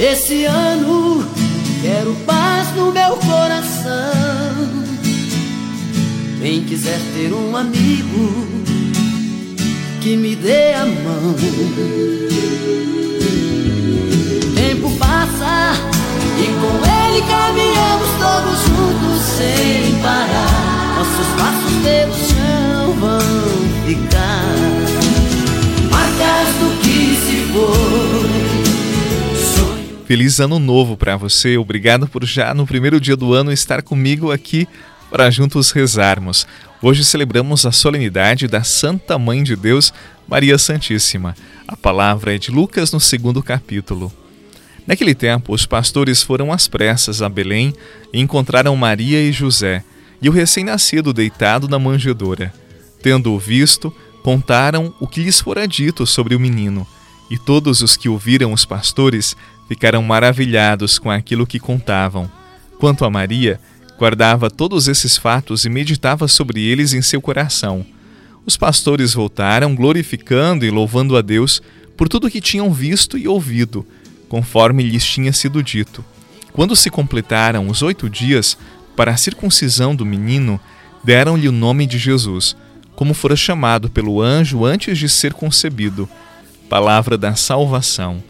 Esse ano quero paz no meu coração. Quem quiser ter um amigo que me dê a mão. Tempo passa e com ele caminhamos todos juntos sem parar. Nossos passos pelo chão vão ficar marcas do que se foi. Feliz ano novo para você. Obrigado por já no primeiro dia do ano estar comigo aqui para juntos rezarmos. Hoje celebramos a solenidade da Santa Mãe de Deus, Maria Santíssima. A palavra é de Lucas no segundo capítulo. Naquele tempo, os pastores foram às pressas a Belém e encontraram Maria e José e o recém-nascido deitado na manjedoura. Tendo-o visto, contaram o que lhes fora dito sobre o menino. E todos os que ouviram os pastores ficaram maravilhados com aquilo que contavam. Quanto a Maria, guardava todos esses fatos e meditava sobre eles em seu coração. Os pastores voltaram, glorificando e louvando a Deus por tudo que tinham visto e ouvido, conforme lhes tinha sido dito. Quando se completaram os oito dias para a circuncisão do menino, deram-lhe o nome de Jesus, como fora chamado pelo anjo antes de ser concebido. Palavra da salvação.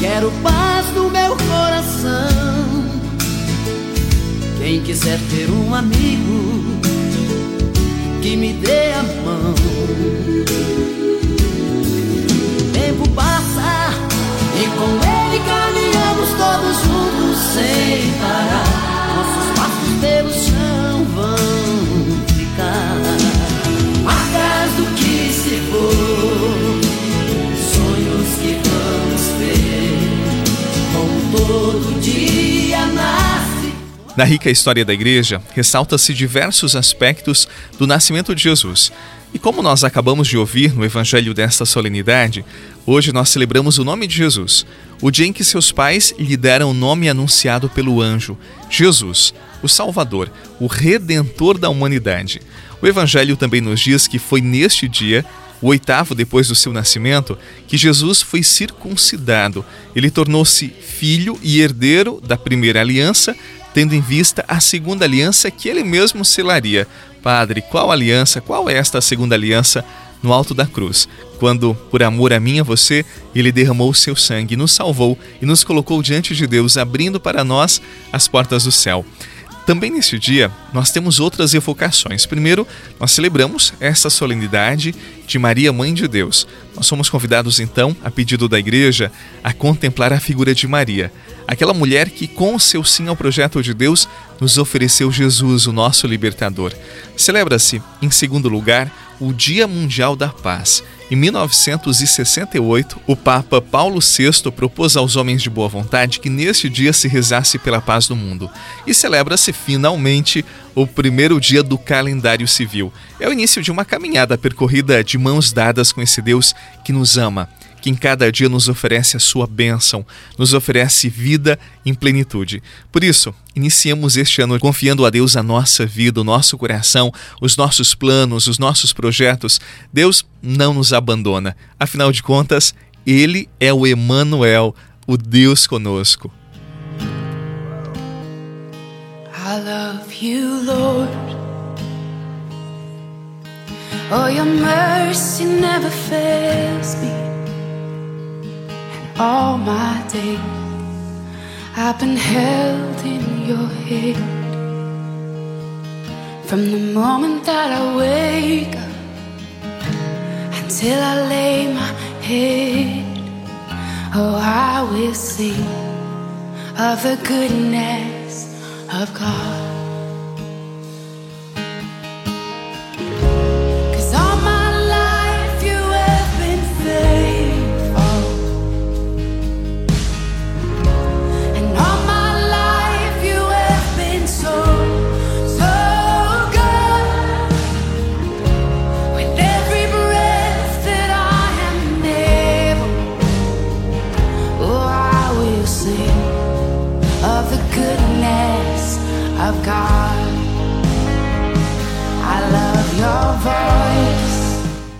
Quero paz no meu coração. Quem quiser ter um amigo que me dê a mão. Tempo passa e com ele caminhamos todos juntos sem parar. Nossos passos pelo chão vão dia nasce. Na rica história da igreja, ressalta-se diversos aspectos do nascimento de Jesus. E como nós acabamos de ouvir no evangelho desta solenidade, hoje nós celebramos o nome de Jesus, o dia em que seus pais lhe deram o nome anunciado pelo anjo, Jesus, o Salvador, o Redentor da humanidade. O evangelho também nos diz que foi neste dia o oitavo depois do seu nascimento, que Jesus foi circuncidado. Ele tornou-se filho e herdeiro da primeira aliança, tendo em vista a segunda aliança que ele mesmo selaria. Padre, qual aliança? Qual é esta segunda aliança? No alto da cruz, quando, por amor a mim e a você, ele derramou o seu sangue, nos salvou e nos colocou diante de Deus, abrindo para nós as portas do céu. Também neste dia, nós temos outras evocações. Primeiro, nós celebramos esta solenidade de Maria, Mãe de Deus. Nós somos convidados, então, a pedido da igreja, a contemplar a figura de Maria, aquela mulher que, com seu sim ao projeto de Deus, nos ofereceu Jesus, o nosso libertador. Celebra-se, em segundo lugar, o Dia Mundial da Paz. Em 1968, o Papa Paulo VI propôs aos homens de boa vontade que neste dia se rezasse pela paz no mundo. E celebra-se finalmente o primeiro dia do calendário civil. É o início de uma caminhada percorrida de mãos dadas com esse Deus que nos ama que em cada dia nos oferece a sua bênção, nos oferece vida em plenitude. Por isso, iniciemos este ano confiando a Deus a nossa vida, o nosso coração, os nossos planos, os nossos projetos. Deus não nos abandona. Afinal de contas, Ele é o Emanuel, o Deus conosco. I love you, Lord. Oh, your mercy never fails me. All my days. I've been held in your hand from the moment that I wake up until I lay my head. Oh, I will sing of the goodness of God.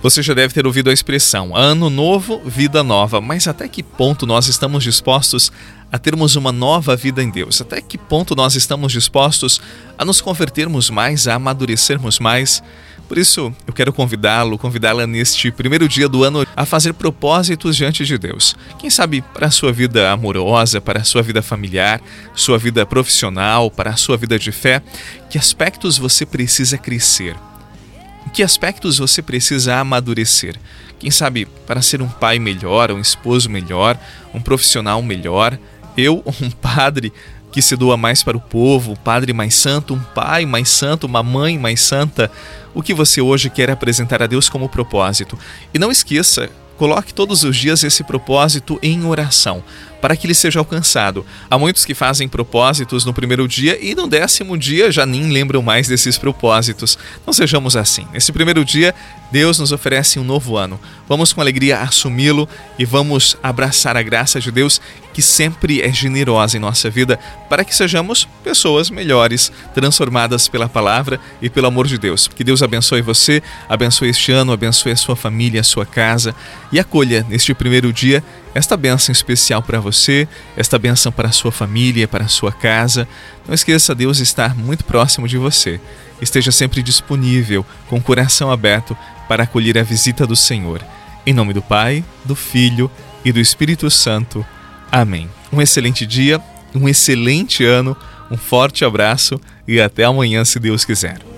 Você já deve ter ouvido a expressão ano novo, vida nova, mas até que ponto nós estamos dispostos a termos uma nova vida em Deus? Até que ponto nós estamos dispostos a nos convertermos mais, a amadurecermos mais? Por isso, eu quero convidá-lo, convidá-la neste primeiro dia do ano a fazer propósitos diante de Deus. Quem sabe para a sua vida amorosa, para a sua vida familiar, sua vida profissional, para a sua vida de fé, que aspectos você precisa crescer? Em que aspectos você precisa amadurecer? Quem sabe para ser um pai melhor, um esposo melhor, um profissional melhor? Eu, um padre que se doa mais para o povo, um padre mais santo, um pai mais santo, uma mãe mais santa? O que você hoje quer apresentar a Deus como propósito? E não esqueça, coloque todos os dias esse propósito em oração para que ele seja alcançado. Há muitos que fazem propósitos no primeiro dia e no décimo dia já nem lembram mais desses propósitos. Não sejamos assim. Nesse primeiro dia, Deus nos oferece um novo ano. Vamos com alegria assumi-lo e vamos abraçar a graça de Deus que sempre é generosa em nossa vida para que sejamos pessoas melhores, transformadas pela palavra e pelo amor de Deus. Que Deus abençoe você, abençoe este ano, abençoe a sua família, a sua casa e acolha neste primeiro dia esta bênção especial para você, esta bênção para a sua família, para a sua casa. Não esqueça, Deus estar muito próximo de você. Esteja sempre disponível, com o coração aberto, para acolher a visita do Senhor. Em nome do Pai, do Filho e do Espírito Santo. Amém. Um excelente dia, um excelente ano, um forte abraço e até amanhã, se Deus quiser.